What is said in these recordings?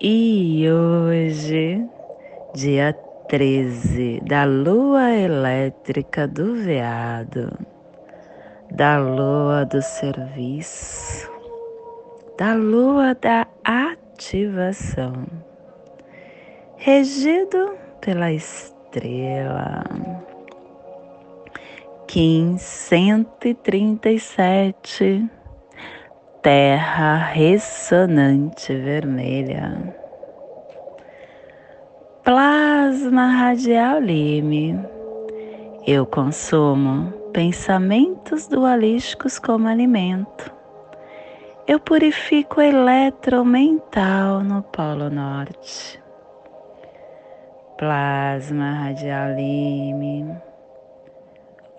e hoje, dia 13 da lua elétrica do veado, da lua do serviço, da lua da ativação, regido pela estrela. Kim 137 terra ressonante vermelha. Plasma radial lime. Eu consumo pensamentos dualísticos como alimento. Eu purifico eletromental no Polo Norte. Plasma radial lime.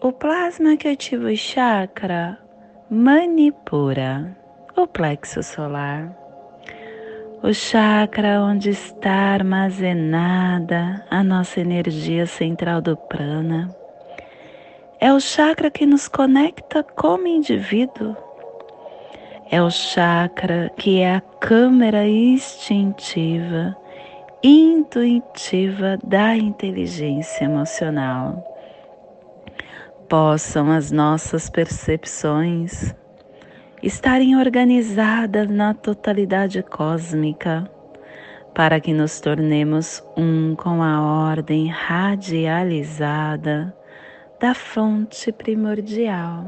O plasma que ativa o chakra Manipura o plexo solar, o chakra onde está armazenada a nossa energia central do prana. É o chakra que nos conecta como indivíduo. É o chakra que é a câmera instintiva, intuitiva da inteligência emocional. Possam as nossas percepções estarem organizadas na totalidade cósmica, para que nos tornemos um com a ordem radializada da fonte primordial.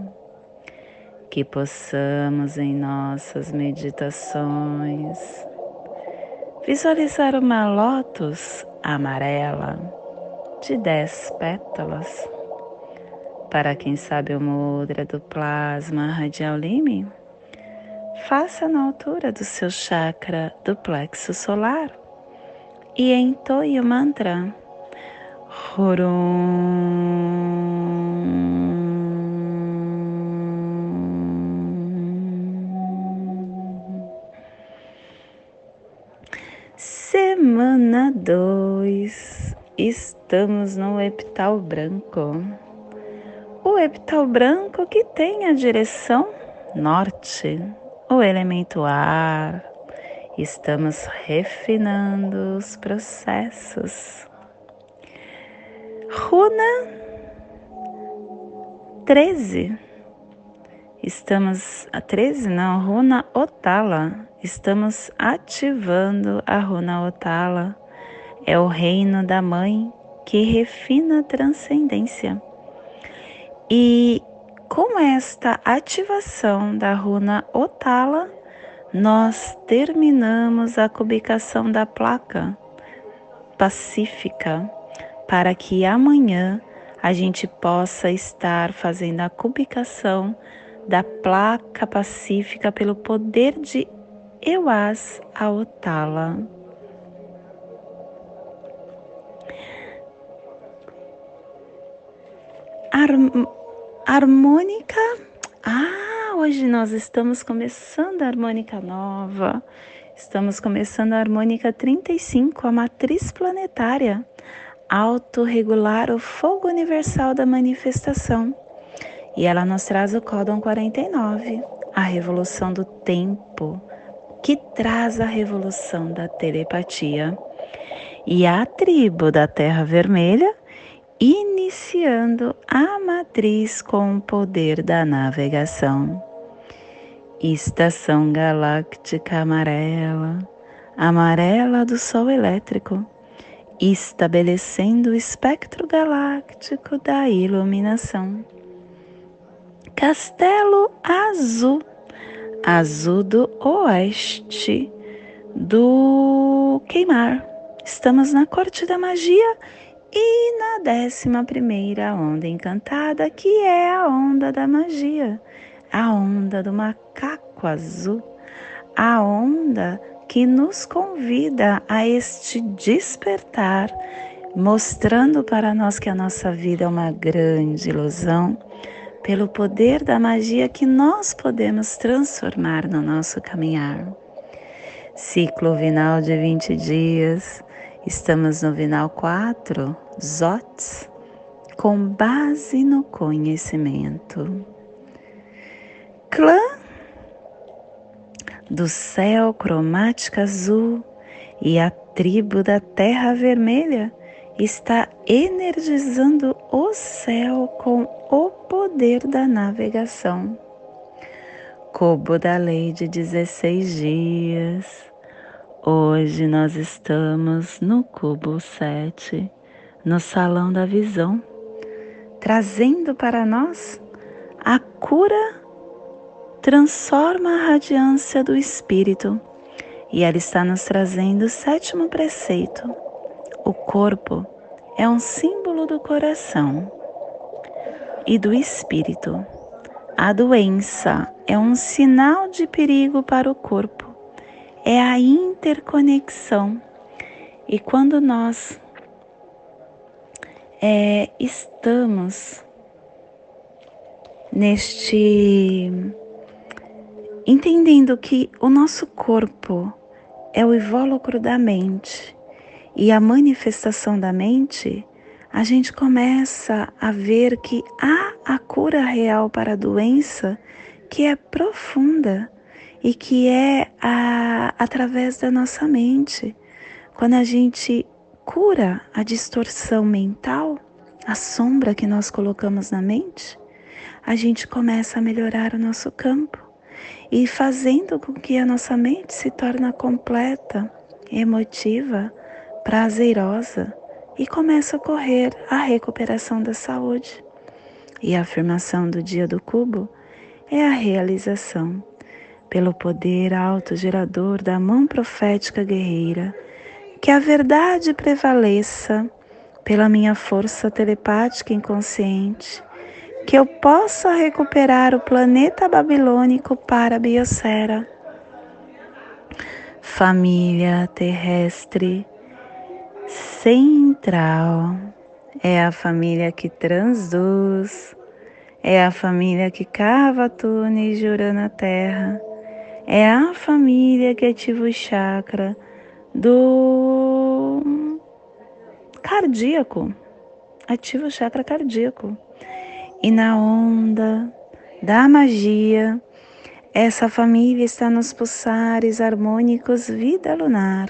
Que possamos em nossas meditações visualizar uma lótus amarela de dez pétalas. Para quem sabe o mudra do plasma radial lime, faça na altura do seu chakra do plexo solar e entoie o mantra Horum. Semana 2, estamos no epital branco. O epital branco que tem a direção norte o elemento ar, estamos refinando os processos. Runa 13. Estamos a 13 não, runa Otala. Estamos ativando a runa Otala. É o reino da mãe que refina a transcendência. E com esta ativação da runa Otala, nós terminamos a cubicação da placa pacífica para que amanhã a gente possa estar fazendo a cubicação da placa pacífica pelo poder de Euas a Otala. Ar Harmônica. Ah, hoje nós estamos começando a harmônica nova. Estamos começando a harmônica 35, a matriz planetária. Autorregular o fogo universal da manifestação. E ela nos traz o códon 49, a revolução do tempo, que traz a revolução da telepatia. E a tribo da Terra Vermelha iniciando a matriz com o poder da navegação. Estação galáctica amarela, amarela do Sol elétrico, estabelecendo o espectro galáctico da iluminação. Castelo azul, azul do oeste do queimar. Estamos na corte da magia e na décima primeira onda encantada, que é a onda da magia, a onda do macaco azul, a onda que nos convida a este despertar, mostrando para nós que a nossa vida é uma grande ilusão, pelo poder da magia que nós podemos transformar no nosso caminhar. Ciclo vinal de 20 dias, estamos no vinal 4, Zots, com base no conhecimento. Clã do céu cromática azul e a tribo da terra vermelha está energizando o céu com o poder da navegação. Cubo da lei de 16 dias. Hoje nós estamos no cubo 7, no salão da visão, trazendo para nós a cura transforma a radiância do Espírito e ela está nos trazendo o sétimo preceito. O corpo é um símbolo do coração e do espírito. A doença é um sinal de perigo para o corpo. É a interconexão. E quando nós é, estamos neste entendendo que o nosso corpo é o invólucro da mente e a manifestação da mente, a gente começa a ver que há a cura real para a doença que é profunda e que é a, através da nossa mente. Quando a gente cura a distorção mental, a sombra que nós colocamos na mente, a gente começa a melhorar o nosso campo e fazendo com que a nossa mente se torne completa, emotiva, prazerosa e começa a ocorrer a recuperação da saúde. E a afirmação do dia do cubo é a realização, pelo poder autogerador da mão profética guerreira, que a verdade prevaleça pela minha força telepática inconsciente que eu possa recuperar o planeta babilônico para a biosfera. Família terrestre central é a família que transduz, é a família que cava túneis de na terra, é a família que ativa o chakra do cardíaco, ativa o chakra cardíaco. E na onda da magia, essa família está nos pulsares harmônicos vida lunar,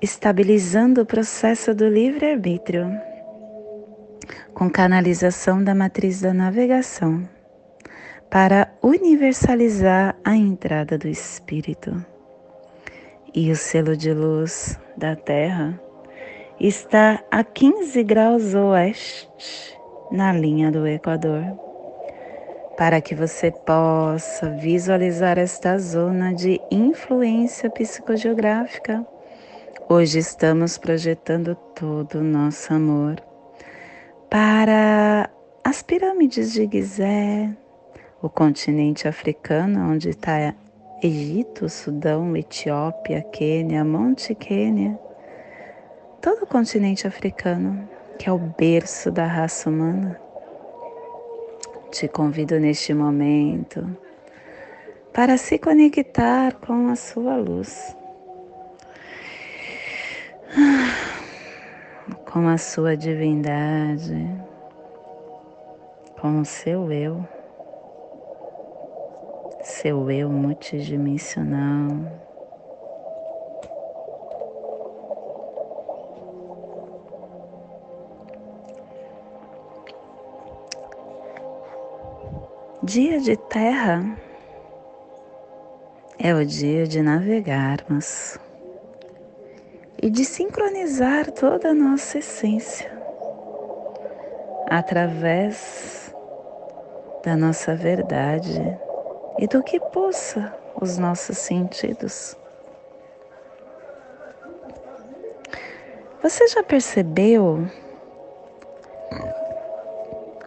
estabilizando o processo do livre-arbítrio, com canalização da matriz da navegação, para universalizar a entrada do Espírito. E o selo de luz da Terra está a 15 graus oeste na linha do Equador, para que você possa visualizar esta zona de influência psicogeográfica. Hoje estamos projetando todo o nosso amor para as pirâmides de Gizé, o continente africano, onde está Egito, Sudão, Etiópia, Quênia, Monte Quênia, todo o continente africano que é o berço da raça humana. Te convido neste momento para se conectar com a sua luz, com a sua divindade, com o seu eu, seu eu multidimensional. Dia de terra é o dia de navegarmos e de sincronizar toda a nossa essência através da nossa verdade e do que possa os nossos sentidos. Você já percebeu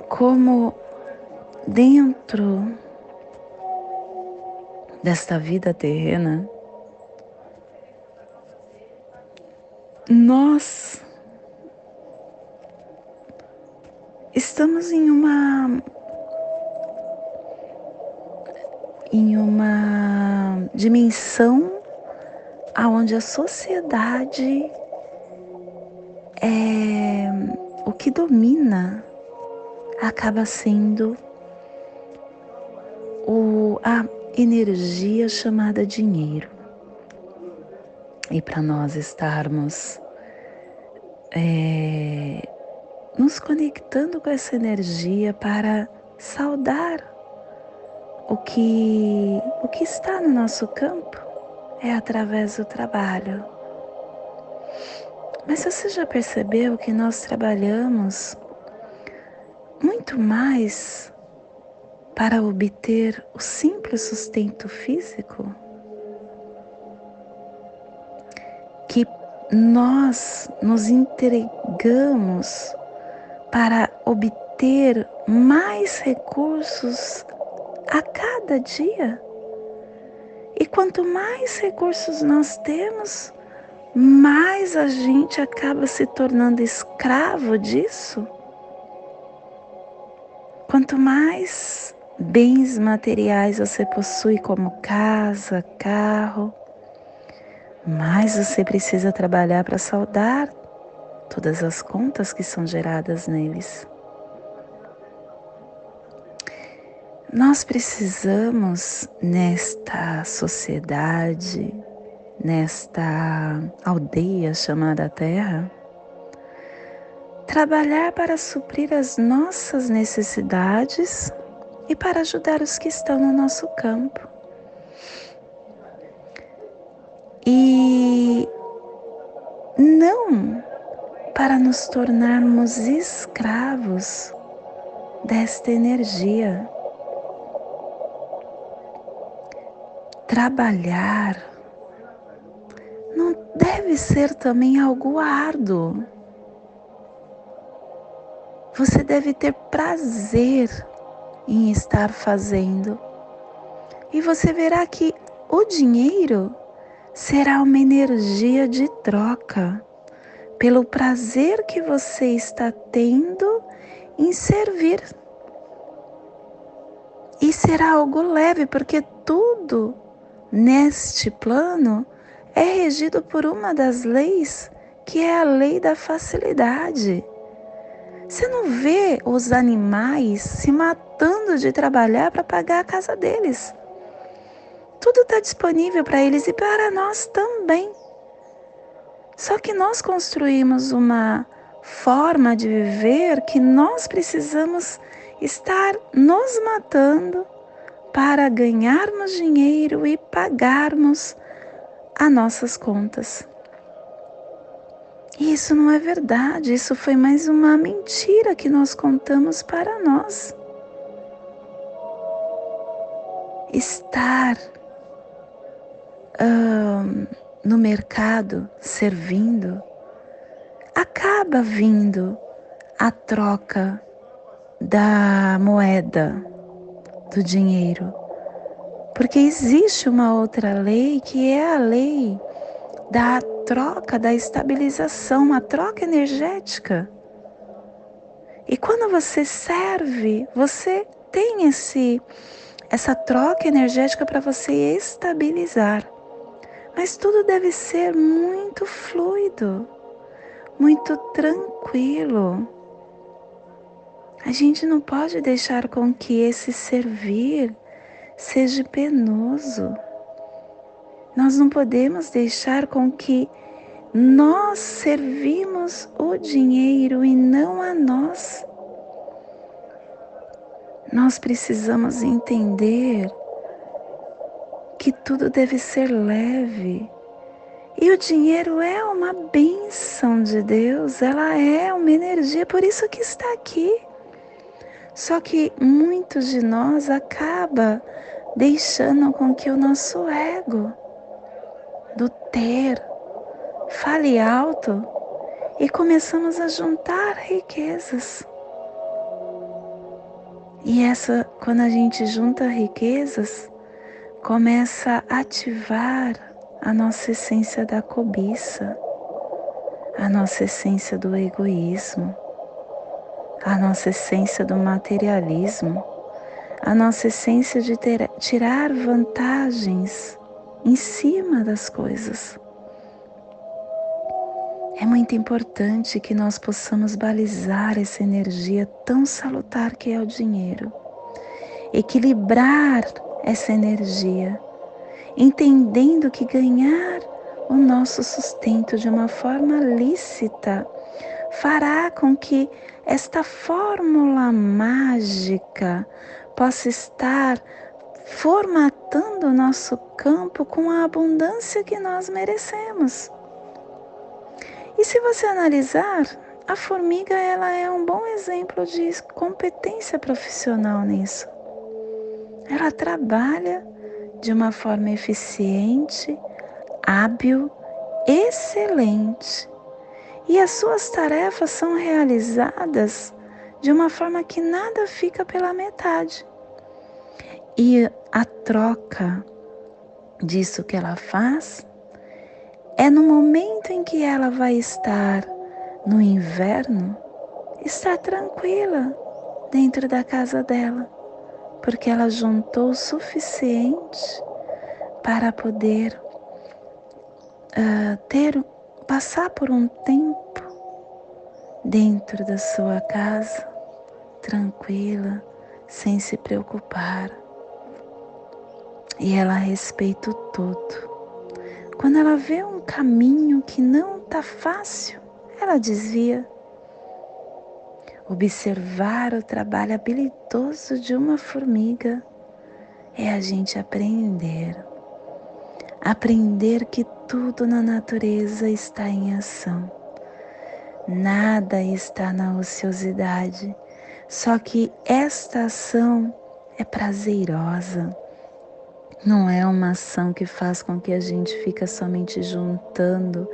como dentro desta vida terrena nós estamos em uma em uma dimensão aonde a sociedade é o que domina acaba sendo o, a energia chamada dinheiro. E para nós estarmos é, nos conectando com essa energia para saudar o que, o que está no nosso campo é através do trabalho. Mas você já percebeu que nós trabalhamos muito mais para obter o simples sustento físico? Que nós nos entregamos para obter mais recursos a cada dia. E quanto mais recursos nós temos, mais a gente acaba se tornando escravo disso. Quanto mais bens materiais você possui, como casa, carro, mais você precisa trabalhar para saldar todas as contas que são geradas neles. Nós precisamos, nesta sociedade, nesta aldeia chamada Terra, trabalhar para suprir as nossas necessidades e para ajudar os que estão no nosso campo. E não para nos tornarmos escravos desta energia trabalhar não deve ser também algo árduo. Você deve ter prazer em estar fazendo. E você verá que o dinheiro será uma energia de troca pelo prazer que você está tendo em servir. E será algo leve, porque tudo neste plano é regido por uma das leis que é a lei da facilidade. Você não vê os animais se matando de trabalhar para pagar a casa deles. Tudo está disponível para eles e para nós também. Só que nós construímos uma forma de viver que nós precisamos estar nos matando para ganharmos dinheiro e pagarmos as nossas contas. E isso não é verdade, isso foi mais uma mentira que nós contamos para nós. Estar no mercado servindo acaba vindo a troca da moeda do dinheiro. Porque existe uma outra lei que é a lei da troca, da estabilização, a troca energética. E quando você serve, você tem esse essa troca energética para você estabilizar. Mas tudo deve ser muito fluido, muito tranquilo. A gente não pode deixar com que esse servir seja penoso. Nós não podemos deixar com que nós servimos o dinheiro e não a nós. Nós precisamos entender que tudo deve ser leve. E o dinheiro é uma bênção de Deus, ela é uma energia, por isso que está aqui. Só que muitos de nós acaba deixando com que o nosso ego do ter fale alto e começamos a juntar riquezas. E essa, quando a gente junta riquezas, começa a ativar a nossa essência da cobiça. a nossa essência do egoísmo, a nossa essência do materialismo, a nossa essência de ter, tirar vantagens em cima das coisas. É muito importante que nós possamos balizar essa energia tão salutar que é o dinheiro, equilibrar essa energia, entendendo que ganhar o nosso sustento de uma forma lícita fará com que esta fórmula mágica possa estar formatando o nosso campo com a abundância que nós merecemos. E se você analisar, a formiga ela é um bom exemplo de competência profissional nisso. Ela trabalha de uma forma eficiente, hábil, excelente. E as suas tarefas são realizadas de uma forma que nada fica pela metade. E a troca disso que ela faz é no momento em que ela vai estar no inverno, estar tranquila dentro da casa dela, porque ela juntou o suficiente para poder uh, ter passar por um tempo dentro da sua casa tranquila, sem se preocupar. E ela respeita o todo. Quando ela vê um caminho que não está fácil, ela desvia. Observar o trabalho habilidoso de uma formiga é a gente aprender. Aprender que tudo na natureza está em ação. Nada está na ociosidade, só que esta ação é prazerosa. Não é uma ação que faz com que a gente fica somente juntando,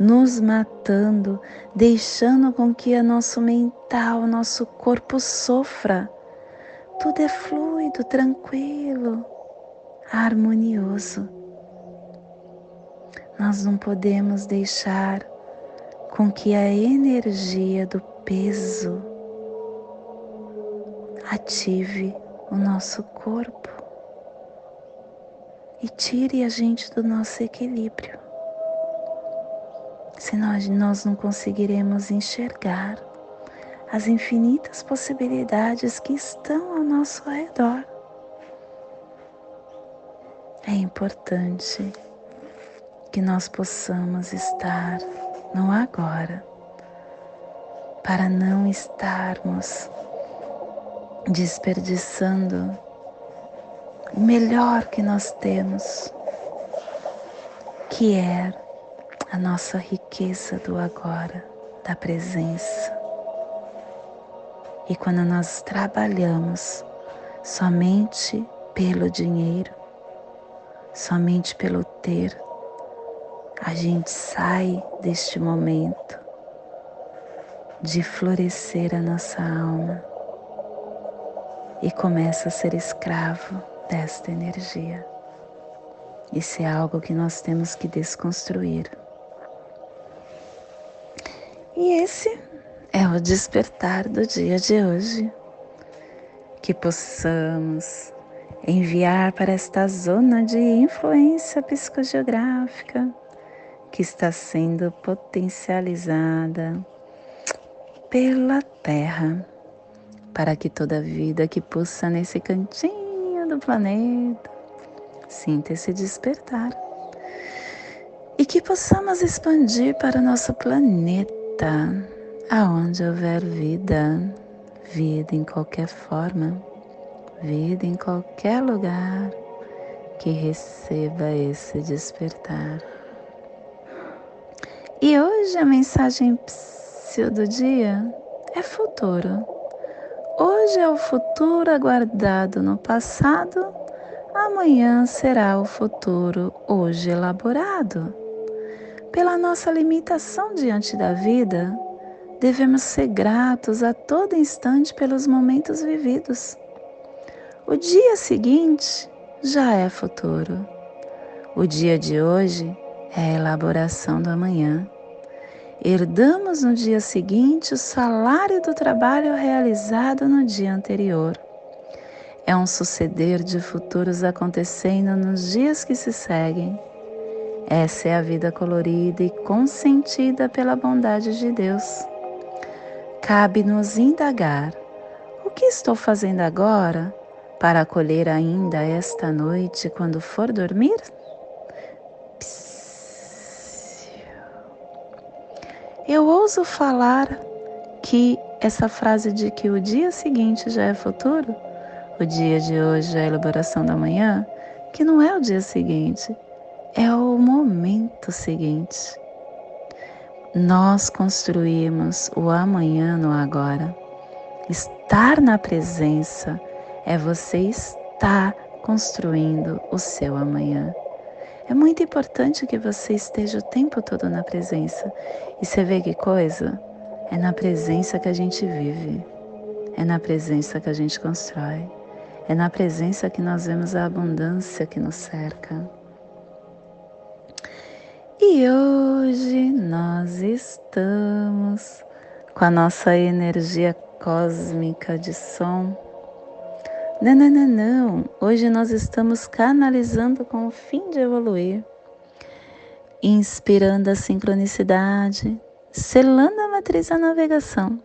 nos matando, deixando com que o nosso mental, nosso corpo sofra. Tudo é fluido, tranquilo, harmonioso. Nós não podemos deixar com que a energia do peso ative o nosso corpo e tire a gente do nosso equilíbrio. Senão nós não conseguiremos enxergar as infinitas possibilidades que estão ao nosso redor. É importante que nós possamos estar no agora, para não estarmos desperdiçando o melhor que nós temos, que é a nossa riqueza do agora, da presença. E quando nós trabalhamos somente pelo dinheiro, somente pelo ter, a gente sai deste momento de florescer a nossa alma e começa a ser escravo desta energia. Isso é algo que nós temos que desconstruir. E esse é o despertar do dia de hoje. Que possamos enviar para esta zona de influência psicogeográfica que está sendo potencializada pela Terra para que toda vida que pulsa nesse cantinho do planeta sinta esse despertar e que possamos expandir para o nosso planeta, aonde houver vida, vida em qualquer forma, vida em qualquer lugar que receba esse despertar. E hoje a mensagem do dia é futuro. Hoje é o futuro aguardado no passado, amanhã será o futuro hoje elaborado. Pela nossa limitação diante da vida, devemos ser gratos a todo instante pelos momentos vividos. O dia seguinte já é futuro. O dia de hoje é a elaboração do amanhã. Herdamos no dia seguinte o salário do trabalho realizado no dia anterior. É um suceder de futuros acontecendo nos dias que se seguem. Essa é a vida colorida e consentida pela bondade de Deus. Cabe-nos indagar: o que estou fazendo agora para acolher ainda esta noite quando for dormir? Eu ouso falar que essa frase de que o dia seguinte já é futuro, o dia de hoje é a elaboração da manhã, que não é o dia seguinte, é o momento seguinte. Nós construímos o amanhã no agora. Estar na presença é você estar construindo o seu amanhã. É muito importante que você esteja o tempo todo na presença. E você vê que coisa? É na presença que a gente vive. É na presença que a gente constrói. É na presença que nós vemos a abundância que nos cerca. E hoje nós estamos com a nossa energia cósmica de som. Não, não, não, não. Hoje nós estamos canalizando com o fim de evoluir, inspirando a sincronicidade, selando a matriz da navegação,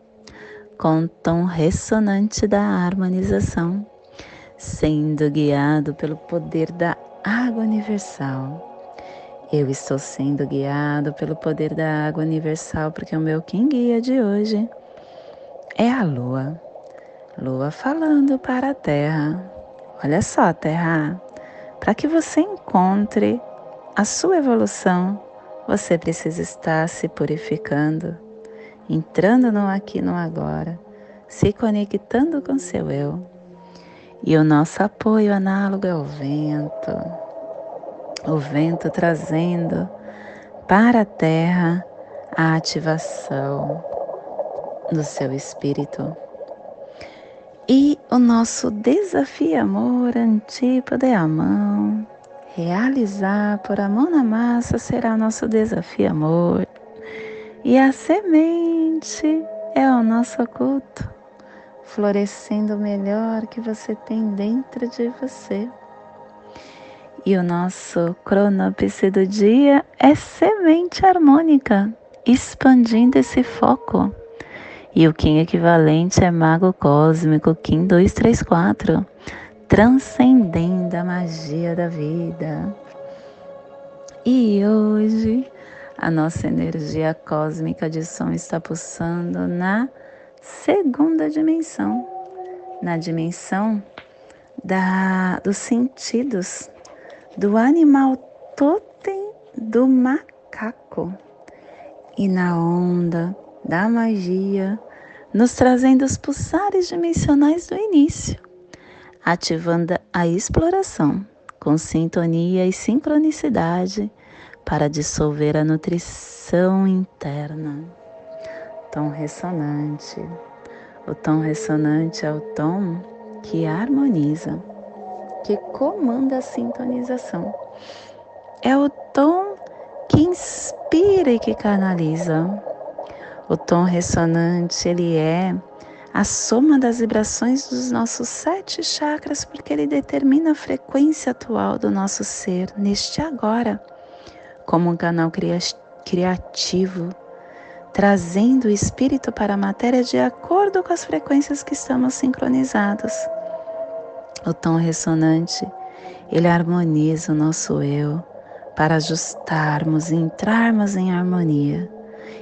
com o tom ressonante da harmonização, sendo guiado pelo poder da água universal eu estou sendo guiado pelo poder da água universal, porque o meu quem guia de hoje é a lua. Lua falando para a terra. Olha só, terra, para que você encontre a sua evolução, você precisa estar se purificando, entrando no aqui no agora, se conectando com seu eu. E o nosso apoio análogo é o vento o vento trazendo para a terra a ativação do seu espírito. E o nosso desafio amor, antípoda é a mão. Realizar por a mão na massa será o nosso desafio amor. E a semente é o nosso oculto, florescendo o melhor que você tem dentro de você. E o nosso cronopse do dia é semente harmônica, expandindo esse foco. E o Kim equivalente é mago cósmico Kim 234, transcendendo a magia da vida. E hoje a nossa energia cósmica de som está pulsando na segunda dimensão, na dimensão da, dos sentidos do animal totem do macaco. E na onda da magia, nos trazendo os pulsares dimensionais do início, ativando a exploração com sintonia e sincronicidade para dissolver a nutrição interna. Tom ressonante. O tom ressonante é o tom que harmoniza que comanda a sintonização. É o tom que inspira e que canaliza. O tom ressonante, ele é a soma das vibrações dos nossos sete chakras, porque ele determina a frequência atual do nosso ser neste agora, como um canal criativo, trazendo o espírito para a matéria de acordo com as frequências que estamos sincronizados. O tom ressonante, ele harmoniza o nosso eu para ajustarmos e entrarmos em harmonia.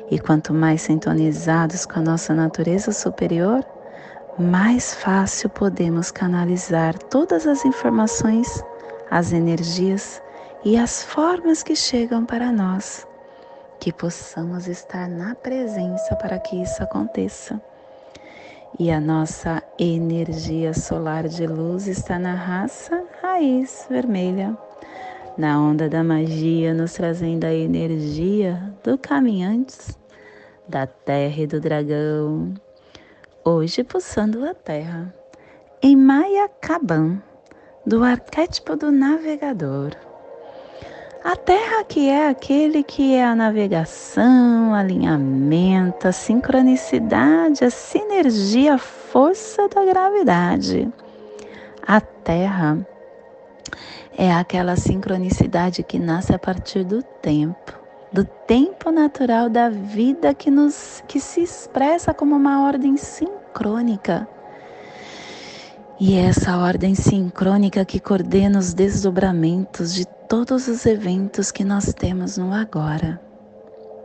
E quanto mais sintonizados com a nossa natureza superior, mais fácil podemos canalizar todas as informações, as energias e as formas que chegam para nós. Que possamos estar na presença para que isso aconteça. E a nossa energia solar de luz está na raça raiz vermelha, na onda da magia, nos trazendo a energia do caminhantes, da terra e do dragão, hoje pulsando a terra, em Maia Caban, do arquétipo do navegador. A Terra que é aquele que é a navegação, alinhamento, a sincronicidade, a sinergia, a força da gravidade. A Terra é aquela sincronicidade que nasce a partir do tempo, do tempo natural da vida que nos que se expressa como uma ordem sincrônica e é essa ordem sincrônica que coordena os desdobramentos de todos os eventos que nós temos no agora.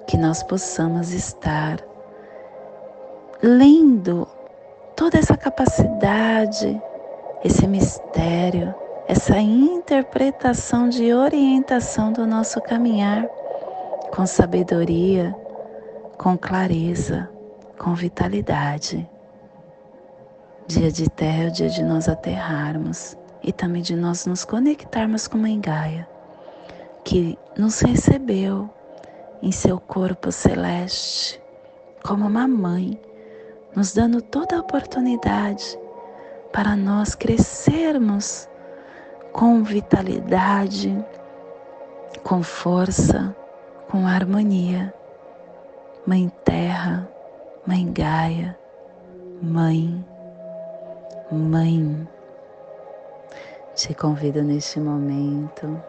Que nós possamos estar lendo toda essa capacidade, esse mistério, essa interpretação de orientação do nosso caminhar com sabedoria, com clareza, com vitalidade. Dia de terra é o dia de nós aterrarmos e também de nós nos conectarmos com Mãe Gaia, que nos recebeu em seu corpo celeste como uma mãe, nos dando toda a oportunidade para nós crescermos com vitalidade, com força, com harmonia. Mãe Terra, Mãe Gaia, Mãe Mãe, te convido neste momento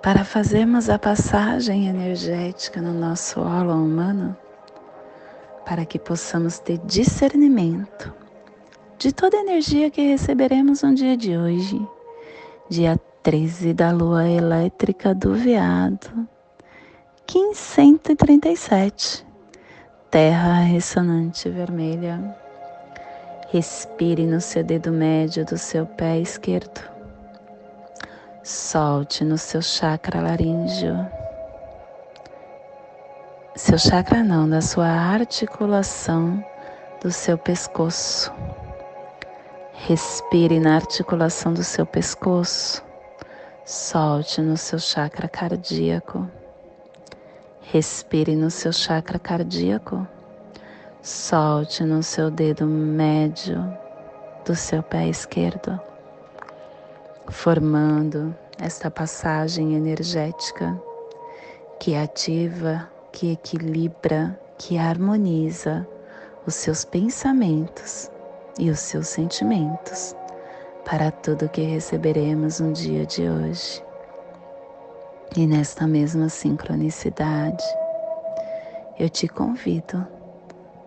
para fazermos a passagem energética no nosso holo humano para que possamos ter discernimento de toda a energia que receberemos no dia de hoje, dia 13 da lua elétrica do veado, 1537, terra ressonante vermelha. Respire no seu dedo médio do seu pé esquerdo. Solte no seu chakra laríngeo. Seu chakra não, da sua articulação do seu pescoço. Respire na articulação do seu pescoço. Solte no seu chakra cardíaco. Respire no seu chakra cardíaco. Solte no seu dedo médio do seu pé esquerdo, formando esta passagem energética que ativa, que equilibra, que harmoniza os seus pensamentos e os seus sentimentos para tudo que receberemos no dia de hoje. E nesta mesma sincronicidade, eu te convido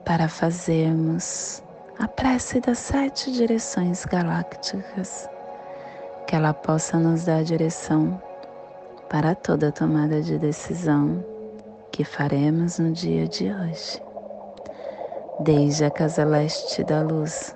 para fazermos a prece das sete direções galácticas, que ela possa nos dar direção para toda tomada de decisão que faremos no dia de hoje. Desde a casa leste da luz,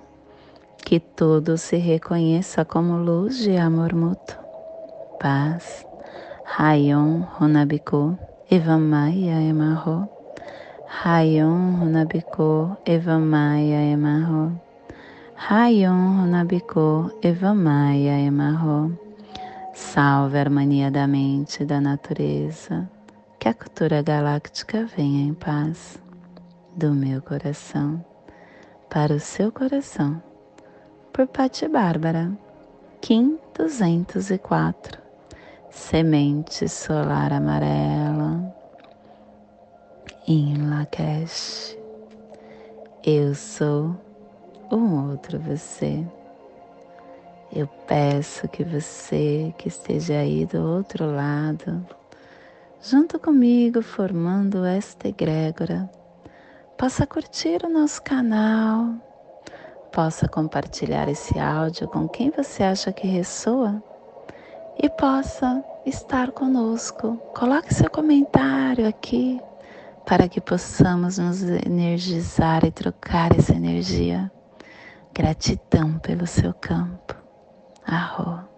que tudo se reconheça como luz de amor mútuo, paz, Rayon Runabiku, Evamaya Emarro. Rayon Runabiko Evamaya Emarro. Rayon Runabiko Evamaya Emarro. Salve a harmonia da mente e da natureza. Que a cultura galáctica venha em paz. do meu coração para o seu coração, por Pati Bárbara, Kim 204, Semente Solar Amarela, em Lakesh. Eu sou um outro você. Eu peço que você que esteja aí do outro lado, junto comigo, formando esta egrégora, possa curtir o nosso canal, possa compartilhar esse áudio com quem você acha que ressoa e possa estar conosco. Coloque seu comentário aqui para que possamos nos energizar e trocar essa energia. Gratidão pelo seu campo. Arro.